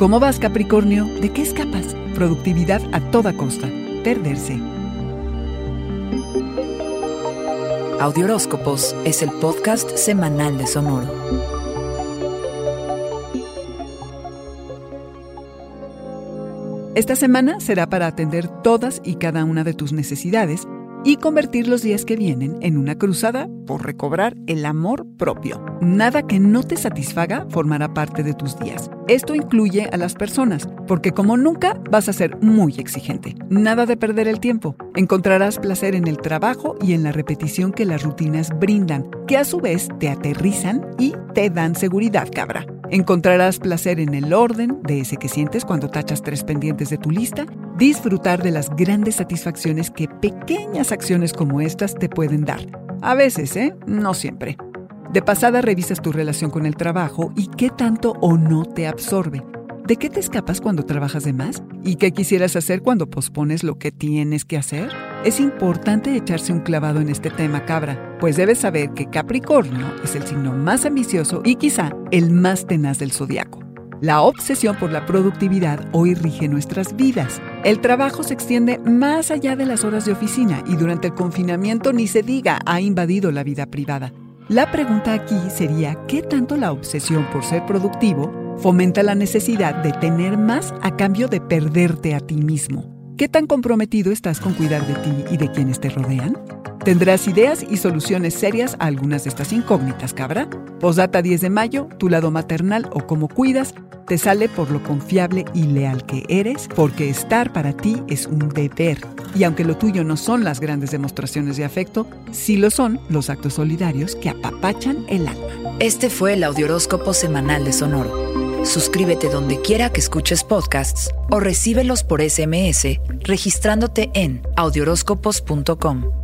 ¿Cómo vas, Capricornio? ¿De qué escapas? Productividad a toda costa. Perderse. Audioróscopos es el podcast semanal de Sonoro. Esta semana será para atender todas y cada una de tus necesidades y convertir los días que vienen en una cruzada por recobrar el amor propio. Nada que no te satisfaga formará parte de tus días. Esto incluye a las personas, porque como nunca vas a ser muy exigente. Nada de perder el tiempo. Encontrarás placer en el trabajo y en la repetición que las rutinas brindan, que a su vez te aterrizan y te dan seguridad, cabra. Encontrarás placer en el orden de ese que sientes cuando tachas tres pendientes de tu lista, disfrutar de las grandes satisfacciones que pequeñas acciones como estas te pueden dar. A veces, ¿eh? No siempre. De pasada revisas tu relación con el trabajo y qué tanto o no te absorbe. ¿De qué te escapas cuando trabajas de más? ¿Y qué quisieras hacer cuando pospones lo que tienes que hacer? Es importante echarse un clavado en este tema, cabra, pues debes saber que Capricornio es el signo más ambicioso y quizá el más tenaz del zodiaco. La obsesión por la productividad hoy rige nuestras vidas. El trabajo se extiende más allá de las horas de oficina y durante el confinamiento ni se diga ha invadido la vida privada. La pregunta aquí sería, ¿qué tanto la obsesión por ser productivo fomenta la necesidad de tener más a cambio de perderte a ti mismo? ¿Qué tan comprometido estás con cuidar de ti y de quienes te rodean? Tendrás ideas y soluciones serias a algunas de estas incógnitas, cabra. Posdata 10 de mayo, tu lado maternal o cómo cuidas, te sale por lo confiable y leal que eres, porque estar para ti es un deber. Y aunque lo tuyo no son las grandes demostraciones de afecto, sí lo son los actos solidarios que apapachan el alma. Este fue el Audioróscopo Semanal de Sonoro. Suscríbete donde quiera que escuches podcasts o recíbelos por SMS registrándote en audioróscopos.com.